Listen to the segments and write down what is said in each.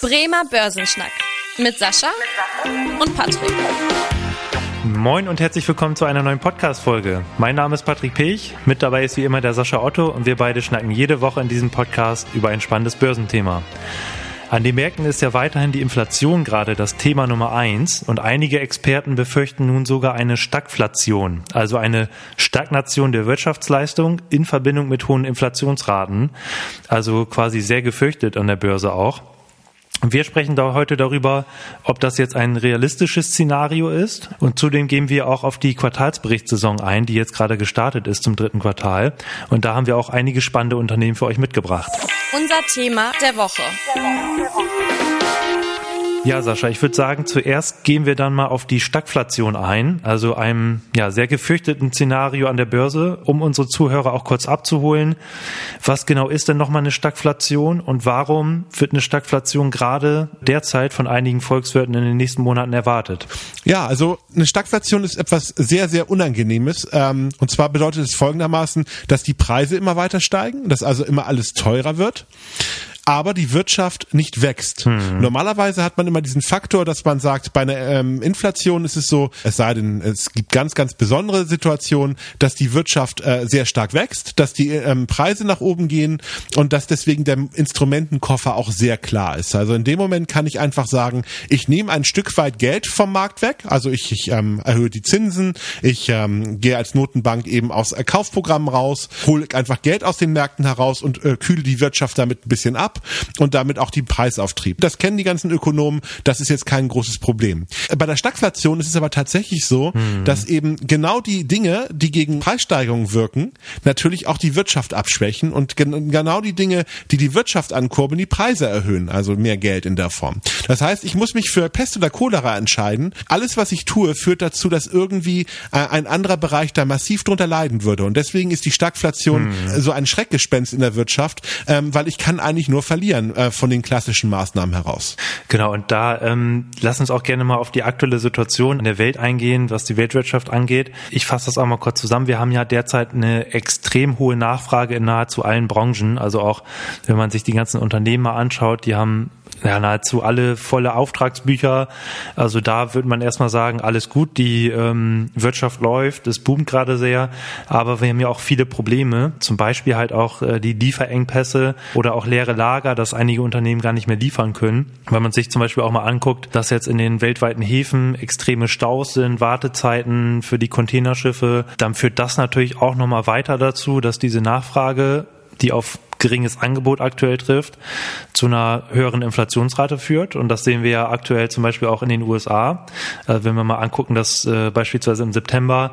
Bremer Börsenschnack mit Sascha und Patrick. Moin und herzlich willkommen zu einer neuen Podcast-Folge. Mein Name ist Patrick Pech, mit dabei ist wie immer der Sascha Otto und wir beide schnacken jede Woche in diesem Podcast über ein spannendes Börsenthema. An den Märkten ist ja weiterhin die Inflation gerade das Thema Nummer eins und einige Experten befürchten nun sogar eine Stagflation, also eine Stagnation der Wirtschaftsleistung in Verbindung mit hohen Inflationsraten, also quasi sehr gefürchtet an der Börse auch. Wir sprechen da heute darüber, ob das jetzt ein realistisches Szenario ist. Und zudem gehen wir auch auf die Quartalsberichtssaison ein, die jetzt gerade gestartet ist zum dritten Quartal. Und da haben wir auch einige spannende Unternehmen für euch mitgebracht. Unser Thema der Woche. Der Woche, der Woche. Ja, Sascha, ich würde sagen, zuerst gehen wir dann mal auf die Stagflation ein, also einem ja, sehr gefürchteten Szenario an der Börse, um unsere Zuhörer auch kurz abzuholen. Was genau ist denn nochmal eine Stagflation und warum wird eine Stagflation gerade derzeit von einigen Volkswirten in den nächsten Monaten erwartet? Ja, also eine Stagflation ist etwas sehr, sehr Unangenehmes. Ähm, und zwar bedeutet es folgendermaßen, dass die Preise immer weiter steigen, dass also immer alles teurer wird aber die Wirtschaft nicht wächst. Hm. Normalerweise hat man immer diesen Faktor, dass man sagt, bei einer ähm, Inflation ist es so, es sei denn, es gibt ganz, ganz besondere Situationen, dass die Wirtschaft äh, sehr stark wächst, dass die ähm, Preise nach oben gehen und dass deswegen der Instrumentenkoffer auch sehr klar ist. Also in dem Moment kann ich einfach sagen, ich nehme ein Stück weit Geld vom Markt weg, also ich, ich ähm, erhöhe die Zinsen, ich ähm, gehe als Notenbank eben aus Kaufprogrammen raus, hole einfach Geld aus den Märkten heraus und äh, kühle die Wirtschaft damit ein bisschen ab und damit auch die Preisauftrieb. Das kennen die ganzen Ökonomen, das ist jetzt kein großes Problem. Bei der Stagflation ist es aber tatsächlich so, hm. dass eben genau die Dinge, die gegen Preissteigerungen wirken, natürlich auch die Wirtschaft abschwächen und gen genau die Dinge, die die Wirtschaft ankurbeln, die Preise erhöhen, also mehr Geld in der Form. Das heißt, ich muss mich für Pest oder Cholera entscheiden. Alles, was ich tue, führt dazu, dass irgendwie äh, ein anderer Bereich da massiv drunter leiden würde. Und deswegen ist die Stagflation hm. so ein Schreckgespenst in der Wirtschaft, ähm, weil ich kann eigentlich nur verlieren äh, von den klassischen Maßnahmen heraus. Genau, und da ähm, lass uns auch gerne mal auf die aktuelle Situation in der Welt eingehen, was die Weltwirtschaft angeht. Ich fasse das auch mal kurz zusammen. Wir haben ja derzeit eine extrem hohe Nachfrage in nahezu allen Branchen. Also auch, wenn man sich die ganzen Unternehmen mal anschaut, die haben ja, nahezu alle volle Auftragsbücher. Also da würde man erstmal sagen, alles gut, die ähm, Wirtschaft läuft, es boomt gerade sehr, aber wir haben ja auch viele Probleme, zum Beispiel halt auch äh, die Lieferengpässe oder auch leere Lager, dass einige Unternehmen gar nicht mehr liefern können. Wenn man sich zum Beispiel auch mal anguckt, dass jetzt in den weltweiten Häfen extreme Staus sind, Wartezeiten für die Containerschiffe, dann führt das natürlich auch nochmal weiter dazu, dass diese Nachfrage die auf geringes Angebot aktuell trifft, zu einer höheren Inflationsrate führt. Und das sehen wir ja aktuell zum Beispiel auch in den USA. Äh, wenn wir mal angucken, dass äh, beispielsweise im September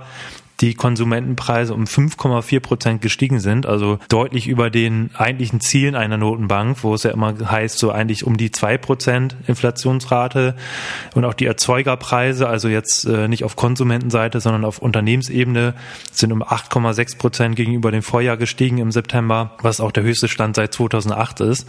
die Konsumentenpreise um 5,4 Prozent gestiegen sind, also deutlich über den eigentlichen Zielen einer Notenbank, wo es ja immer heißt, so eigentlich um die zwei Prozent Inflationsrate und auch die Erzeugerpreise, also jetzt äh, nicht auf Konsumentenseite, sondern auf Unternehmensebene, sind um 8,6 Prozent gegenüber dem Vorjahr gestiegen im September, was auch der höchste Stand seit 2008 ist.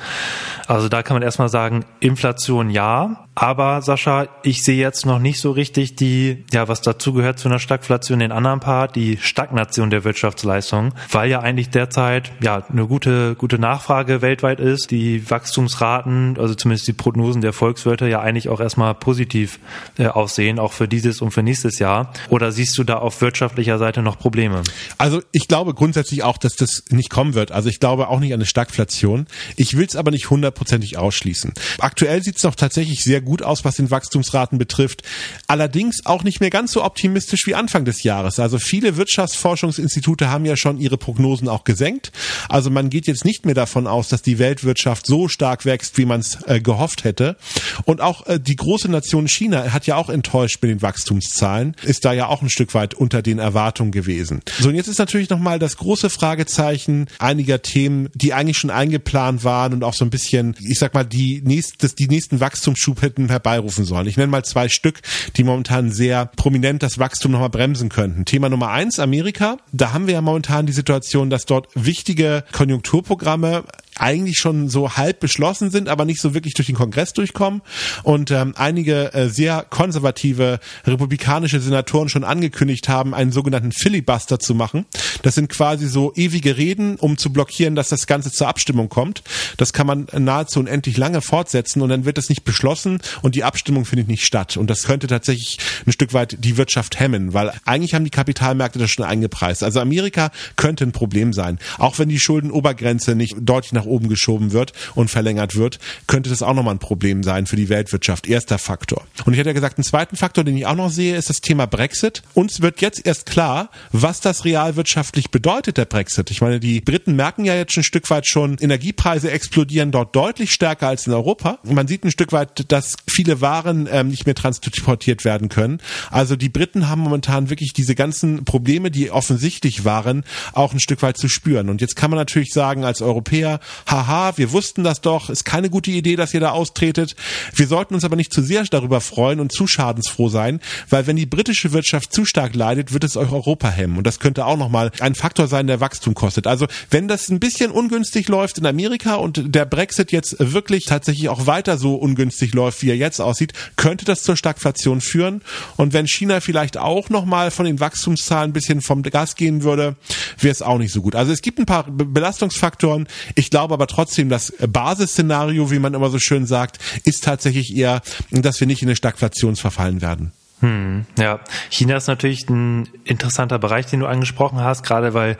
Also da kann man erstmal sagen, Inflation ja, aber Sascha, ich sehe jetzt noch nicht so richtig die, ja, was dazu gehört zu einer Stagflation, den anderen Part, die Stagnation der Wirtschaftsleistung, weil ja eigentlich derzeit ja eine gute, gute Nachfrage weltweit ist, die Wachstumsraten, also zumindest die Prognosen der Volkswirte ja eigentlich auch erstmal positiv äh, aussehen, auch für dieses und für nächstes Jahr. Oder siehst du da auf wirtschaftlicher Seite noch Probleme? Also ich glaube grundsätzlich auch, dass das nicht kommen wird. Also ich glaube auch nicht an eine Stagflation. Ich will es aber nicht hundertprozentig ausschließen. Aktuell sieht es noch tatsächlich sehr gut aus, was den Wachstumsraten betrifft. Allerdings auch nicht mehr ganz so optimistisch wie Anfang des Jahres. Also viele Wirtschaftsforschungsinstitute haben ja schon ihre Prognosen auch gesenkt. Also man geht jetzt nicht mehr davon aus, dass die Weltwirtschaft so stark wächst, wie man es äh, gehofft hätte. Und auch äh, die große Nation China hat ja auch enttäuscht mit den Wachstumszahlen, ist da ja auch ein Stück weit unter den Erwartungen gewesen. So, und jetzt ist natürlich nochmal das große Fragezeichen einiger Themen, die eigentlich schon eingeplant waren und auch so ein bisschen, ich sag mal, die, nächst, die nächsten Wachstumsschub hätten herbeirufen sollen. Ich nenne mal zwei Stück, die momentan sehr prominent das Wachstum nochmal bremsen könnten. Thema Nummer eins, Amerika. Da haben wir ja momentan die Situation, dass dort wichtige Konjunkturprogramme eigentlich schon so halb beschlossen sind, aber nicht so wirklich durch den Kongress durchkommen und ähm, einige äh, sehr konservative republikanische Senatoren schon angekündigt haben, einen sogenannten Filibuster zu machen. Das sind quasi so ewige Reden, um zu blockieren, dass das Ganze zur Abstimmung kommt. Das kann man nahezu unendlich lange fortsetzen und dann wird es nicht beschlossen und die Abstimmung findet nicht statt. Und das könnte tatsächlich ein Stück weit die Wirtschaft hemmen, weil eigentlich haben die Kapitalmärkte das schon eingepreist. Also Amerika könnte ein Problem sein. Auch wenn die Schuldenobergrenze nicht deutlich nach oben geschoben wird und verlängert wird, könnte das auch nochmal ein Problem sein für die Weltwirtschaft. Erster Faktor. Und ich hätte ja gesagt, einen zweiten Faktor, den ich auch noch sehe, ist das Thema Brexit. Uns wird jetzt erst klar, was das realwirtschaftlich bedeutet, der Brexit. Ich meine, die Briten merken ja jetzt ein Stück weit schon, Energiepreise explodieren dort deutlich stärker als in Europa. Man sieht ein Stück weit, dass viele Waren ähm, nicht mehr transportiert werden können. Also die Briten haben momentan wirklich diese ganzen Probleme, die offensichtlich waren, auch ein Stück weit zu spüren. Und jetzt kann man natürlich sagen, als Europäer, haha, wir wussten das doch, ist keine gute Idee, dass ihr da austretet. Wir sollten uns aber nicht zu sehr darüber freuen und zu schadensfroh sein, weil wenn die britische Wirtschaft zu stark leidet, wird es euch Europa hemmen. Und das könnte auch nochmal ein Faktor sein, der Wachstum kostet. Also wenn das ein bisschen ungünstig läuft in Amerika und der Brexit jetzt wirklich tatsächlich auch weiter so ungünstig läuft, wie er jetzt aussieht, könnte das zur Stagflation führen. Und wenn China vielleicht auch nochmal von den Wachstumszahlen ein bisschen vom Gas gehen würde, wäre es auch nicht so gut. Also es gibt ein paar Belastungsfaktoren. Ich glaube aber trotzdem, das Basisszenario, wie man immer so schön sagt, ist tatsächlich eher, dass wir nicht in eine Stagflation verfallen werden. Hm, ja, China ist natürlich ein interessanter Bereich, den du angesprochen hast, gerade weil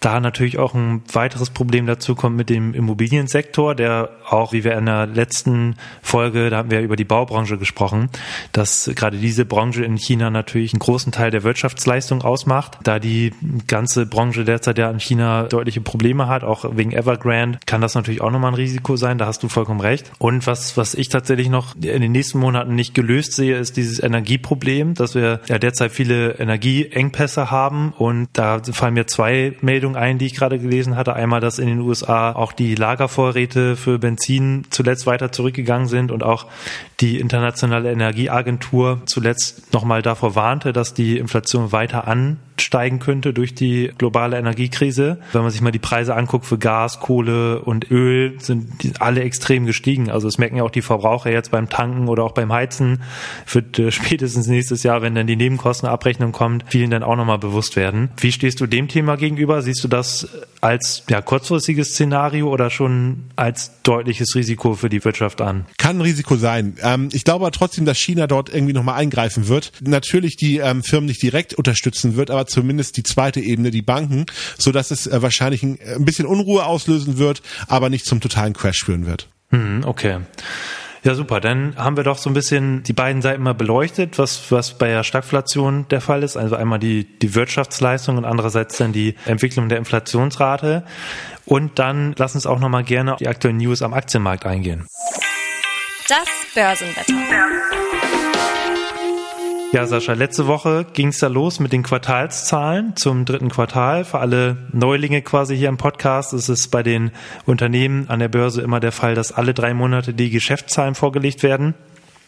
da natürlich auch ein weiteres Problem dazu kommt mit dem Immobiliensektor, der auch, wie wir in der letzten Folge, da haben wir über die Baubranche gesprochen, dass gerade diese Branche in China natürlich einen großen Teil der Wirtschaftsleistung ausmacht. Da die ganze Branche derzeit ja in China deutliche Probleme hat, auch wegen Evergrande, kann das natürlich auch nochmal ein Risiko sein, da hast du vollkommen recht. Und was, was ich tatsächlich noch in den nächsten Monaten nicht gelöst sehe, ist dieses Energieproblem Problem, dass wir ja derzeit viele Energieengpässe haben und da fallen mir zwei Meldungen ein, die ich gerade gelesen hatte. Einmal, dass in den USA auch die Lagervorräte für Benzin zuletzt weiter zurückgegangen sind und auch die internationale Energieagentur zuletzt nochmal davor warnte, dass die Inflation weiter an steigen könnte durch die globale Energiekrise. Wenn man sich mal die Preise anguckt für Gas, Kohle und Öl, sind alle extrem gestiegen. Also das merken ja auch die Verbraucher jetzt beim Tanken oder auch beim Heizen. Wird äh, spätestens nächstes Jahr, wenn dann die Nebenkostenabrechnung kommt, vielen dann auch nochmal bewusst werden. Wie stehst du dem Thema gegenüber? Siehst du das als ja, kurzfristiges Szenario oder schon als deutliches Risiko für die Wirtschaft an? Kann ein Risiko sein. Ähm, ich glaube aber trotzdem, dass China dort irgendwie nochmal eingreifen wird. Natürlich die ähm, Firmen nicht direkt unterstützen wird, aber zumindest die zweite Ebene, die Banken, so dass es äh, wahrscheinlich ein, ein, bisschen Unruhe auslösen wird, aber nicht zum totalen Crash führen wird. Hm, okay. Ja, super. Dann haben wir doch so ein bisschen die beiden Seiten mal beleuchtet, was, was bei der Stagflation der Fall ist. Also einmal die, die Wirtschaftsleistung und andererseits dann die Entwicklung der Inflationsrate. Und dann lass uns auch nochmal gerne auf die aktuellen News am Aktienmarkt eingehen. Das Börsenwetter. Ja, Sascha, letzte Woche ging es da los mit den Quartalszahlen zum dritten Quartal. Für alle Neulinge quasi hier im Podcast ist es bei den Unternehmen an der Börse immer der Fall, dass alle drei Monate die Geschäftszahlen vorgelegt werden.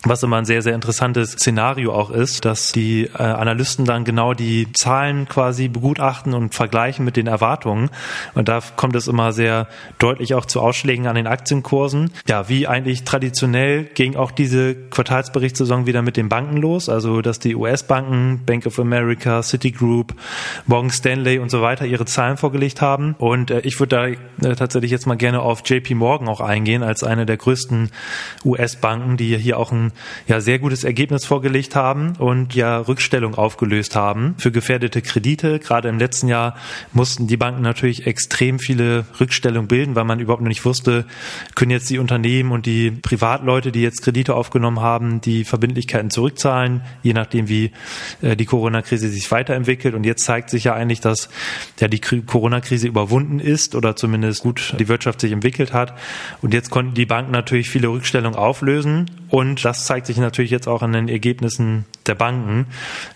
Was immer ein sehr, sehr interessantes Szenario auch ist, dass die äh, Analysten dann genau die Zahlen quasi begutachten und vergleichen mit den Erwartungen. Und da kommt es immer sehr deutlich auch zu Ausschlägen an den Aktienkursen. Ja, wie eigentlich traditionell ging auch diese Quartalsberichtssaison wieder mit den Banken los. Also, dass die US-Banken, Bank of America, Citigroup, Morgan Stanley und so weiter ihre Zahlen vorgelegt haben. Und äh, ich würde da äh, tatsächlich jetzt mal gerne auf JP Morgan auch eingehen als eine der größten US-Banken, die hier auch ein ja sehr gutes Ergebnis vorgelegt haben und ja Rückstellung aufgelöst haben für gefährdete Kredite. Gerade im letzten Jahr mussten die Banken natürlich extrem viele Rückstellungen bilden, weil man überhaupt noch nicht wusste, können jetzt die Unternehmen und die Privatleute, die jetzt Kredite aufgenommen haben, die Verbindlichkeiten zurückzahlen, je nachdem wie äh, die Corona-Krise sich weiterentwickelt. Und jetzt zeigt sich ja eigentlich, dass ja die Corona-Krise überwunden ist oder zumindest gut die Wirtschaft sich entwickelt hat. Und jetzt konnten die Banken natürlich viele Rückstellungen auflösen und das zeigt sich natürlich jetzt auch an den Ergebnissen der Banken.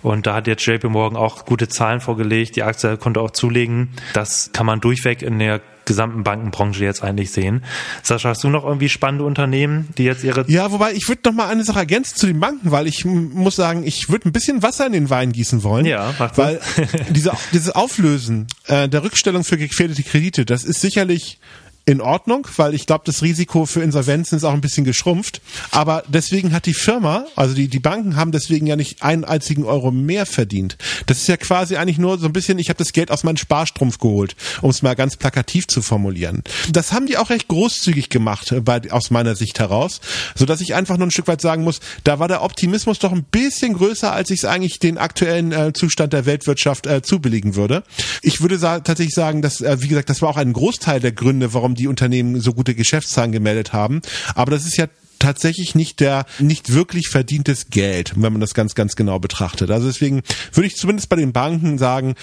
Und da hat jetzt JP Morgan auch gute Zahlen vorgelegt. Die Aktie konnte auch zulegen. Das kann man durchweg in der gesamten Bankenbranche jetzt eigentlich sehen. Sascha, hast du noch irgendwie spannende Unternehmen, die jetzt ihre... Ja, wobei ich würde noch mal eine Sache ergänzen zu den Banken, weil ich muss sagen, ich würde ein bisschen Wasser in den Wein gießen wollen. Ja, mach Weil diese, dieses Auflösen äh, der Rückstellung für gefährdete Kredite, das ist sicherlich in Ordnung, weil ich glaube, das Risiko für Insolvenzen ist auch ein bisschen geschrumpft. Aber deswegen hat die Firma, also die, die Banken haben deswegen ja nicht einen einzigen Euro mehr verdient. Das ist ja quasi eigentlich nur so ein bisschen, ich habe das Geld aus meinem Sparstrumpf geholt, um es mal ganz plakativ zu formulieren. Das haben die auch recht großzügig gemacht, äh, bei, aus meiner Sicht heraus, so dass ich einfach nur ein Stück weit sagen muss, da war der Optimismus doch ein bisschen größer, als ich es eigentlich den aktuellen äh, Zustand der Weltwirtschaft äh, zubilligen würde. Ich würde sa tatsächlich sagen, dass, äh, wie gesagt, das war auch ein Großteil der Gründe, warum die Unternehmen so gute Geschäftszahlen gemeldet haben. Aber das ist ja tatsächlich nicht der nicht wirklich verdientes Geld, wenn man das ganz ganz genau betrachtet. Also deswegen würde ich zumindest bei den Banken sagen,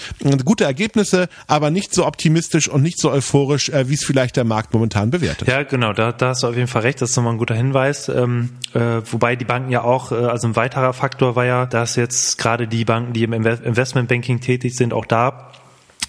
gute Ergebnisse, aber nicht so optimistisch und nicht so euphorisch, äh, wie es vielleicht der Markt momentan bewertet. Ja, genau, da, da hast du auf jeden Fall recht, das ist nochmal ein guter Hinweis. Ähm, äh, wobei die Banken ja auch, äh, also ein weiterer Faktor war ja, dass jetzt gerade die Banken, die im Investmentbanking tätig sind, auch da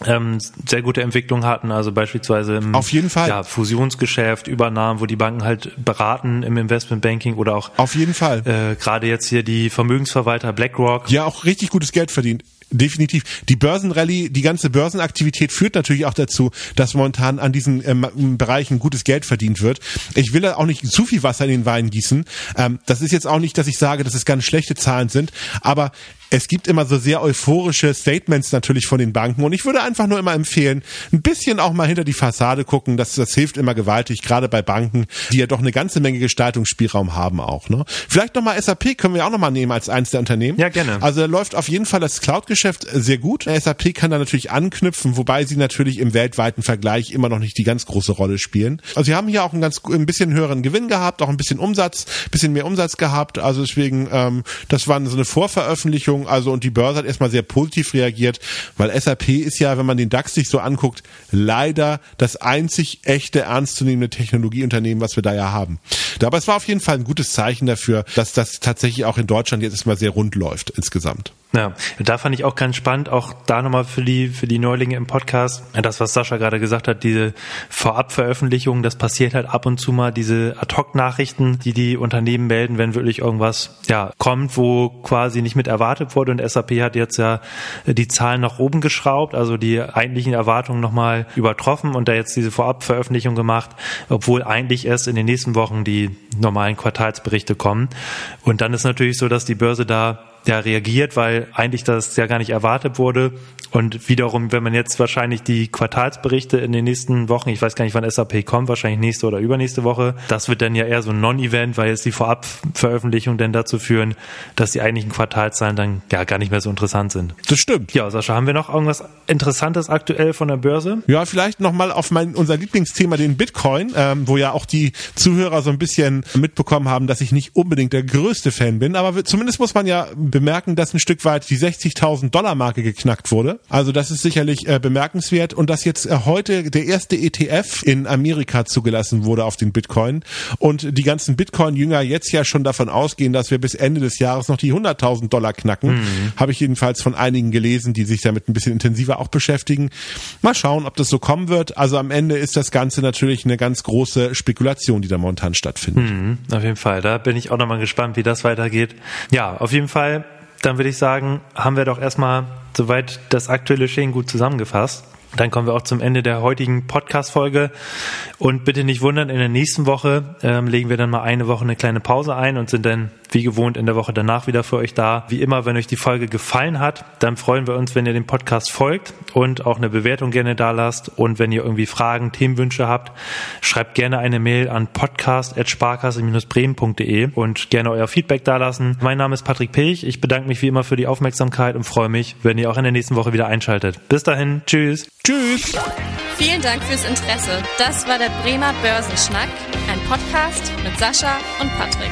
ähm, sehr gute Entwicklung hatten, also beispielsweise im Auf jeden Fall. Ja, Fusionsgeschäft, Übernahmen, wo die Banken halt beraten im Investmentbanking oder auch Auf jeden Fall. Äh, gerade jetzt hier die Vermögensverwalter BlackRock. Ja, auch richtig gutes Geld verdient. Definitiv. Die Börsenrallye, die ganze Börsenaktivität führt natürlich auch dazu, dass momentan an diesen ähm, Bereichen gutes Geld verdient wird. Ich will da auch nicht zu viel Wasser in den Wein gießen. Ähm, das ist jetzt auch nicht, dass ich sage, dass es ganz schlechte Zahlen sind, aber es gibt immer so sehr euphorische Statements natürlich von den Banken und ich würde einfach nur immer empfehlen, ein bisschen auch mal hinter die Fassade gucken, das, das hilft immer gewaltig, gerade bei Banken, die ja doch eine ganze Menge Gestaltungsspielraum haben auch. Ne? Vielleicht nochmal SAP können wir auch nochmal nehmen als eins der Unternehmen. Ja, gerne. Also da läuft auf jeden Fall das Cloud-Geschäft sehr gut. SAP kann da natürlich anknüpfen, wobei sie natürlich im weltweiten Vergleich immer noch nicht die ganz große Rolle spielen. Also sie haben hier auch einen ganz ein bisschen höheren Gewinn gehabt, auch ein bisschen Umsatz, bisschen mehr Umsatz gehabt. Also deswegen, ähm, das war so eine Vorveröffentlichung Entwicklung, also und die Börse hat erstmal sehr positiv reagiert, weil SAP ist ja, wenn man den DAX sich so anguckt, leider das einzig echte ernstzunehmende Technologieunternehmen, was wir da ja haben. Aber es war auf jeden Fall ein gutes Zeichen dafür, dass das tatsächlich auch in Deutschland jetzt erstmal sehr rund läuft insgesamt. Ja, da fand ich auch ganz spannend, auch da nochmal für die, für die Neulinge im Podcast, das, was Sascha gerade gesagt hat, diese Vorabveröffentlichung, das passiert halt ab und zu mal, diese Ad-Hoc-Nachrichten, die die Unternehmen melden, wenn wirklich irgendwas, ja, kommt, wo quasi nicht mit erwartet wurde und SAP hat jetzt ja die Zahlen nach oben geschraubt, also die eigentlichen Erwartungen nochmal übertroffen und da jetzt diese Vorabveröffentlichung gemacht, obwohl eigentlich erst in den nächsten Wochen die normalen Quartalsberichte kommen. Und dann ist natürlich so, dass die Börse da ja reagiert, weil eigentlich das ja gar nicht erwartet wurde. Und wiederum, wenn man jetzt wahrscheinlich die Quartalsberichte in den nächsten Wochen, ich weiß gar nicht, wann SAP kommt, wahrscheinlich nächste oder übernächste Woche, das wird dann ja eher so ein Non-Event, weil jetzt die Vorabveröffentlichung dann dazu führen, dass die eigentlichen Quartalszahlen dann ja gar nicht mehr so interessant sind. Das stimmt. Ja, Sascha, haben wir noch irgendwas Interessantes aktuell von der Börse? Ja, vielleicht nochmal auf mein, unser Lieblingsthema, den Bitcoin, ähm, wo ja auch die Zuhörer so ein bisschen mitbekommen haben, dass ich nicht unbedingt der größte Fan bin, aber zumindest muss man ja bemerken, dass ein Stück weit die 60.000 Dollar Marke geknackt wurde. Also das ist sicherlich äh, bemerkenswert und dass jetzt äh, heute der erste ETF in Amerika zugelassen wurde auf den Bitcoin und die ganzen Bitcoin-Jünger jetzt ja schon davon ausgehen, dass wir bis Ende des Jahres noch die 100.000 Dollar knacken. Mhm. Habe ich jedenfalls von einigen gelesen, die sich damit ein bisschen intensiver auch beschäftigen. Mal schauen, ob das so kommen wird. Also am Ende ist das Ganze natürlich eine ganz große Spekulation, die da momentan stattfindet. Mhm, auf jeden Fall. Da bin ich auch nochmal gespannt, wie das weitergeht. Ja, auf jeden Fall dann würde ich sagen, haben wir doch erstmal soweit das aktuelle Geschehen gut zusammengefasst. Dann kommen wir auch zum Ende der heutigen Podcast-Folge. Und bitte nicht wundern, in der nächsten Woche ähm, legen wir dann mal eine Woche eine kleine Pause ein und sind dann wie gewohnt in der Woche danach wieder für euch da. Wie immer, wenn euch die Folge gefallen hat, dann freuen wir uns, wenn ihr dem Podcast folgt und auch eine Bewertung gerne da lasst. Und wenn ihr irgendwie Fragen, Themenwünsche habt, schreibt gerne eine Mail an podcast.sparkasse-bremen.de und gerne euer Feedback da lassen. Mein Name ist Patrick Pilch. Ich bedanke mich wie immer für die Aufmerksamkeit und freue mich, wenn ihr auch in der nächsten Woche wieder einschaltet. Bis dahin, tschüss. Tschüss. Vielen Dank fürs Interesse. Das war der Bremer Börsenschnack, ein Podcast mit Sascha und Patrick.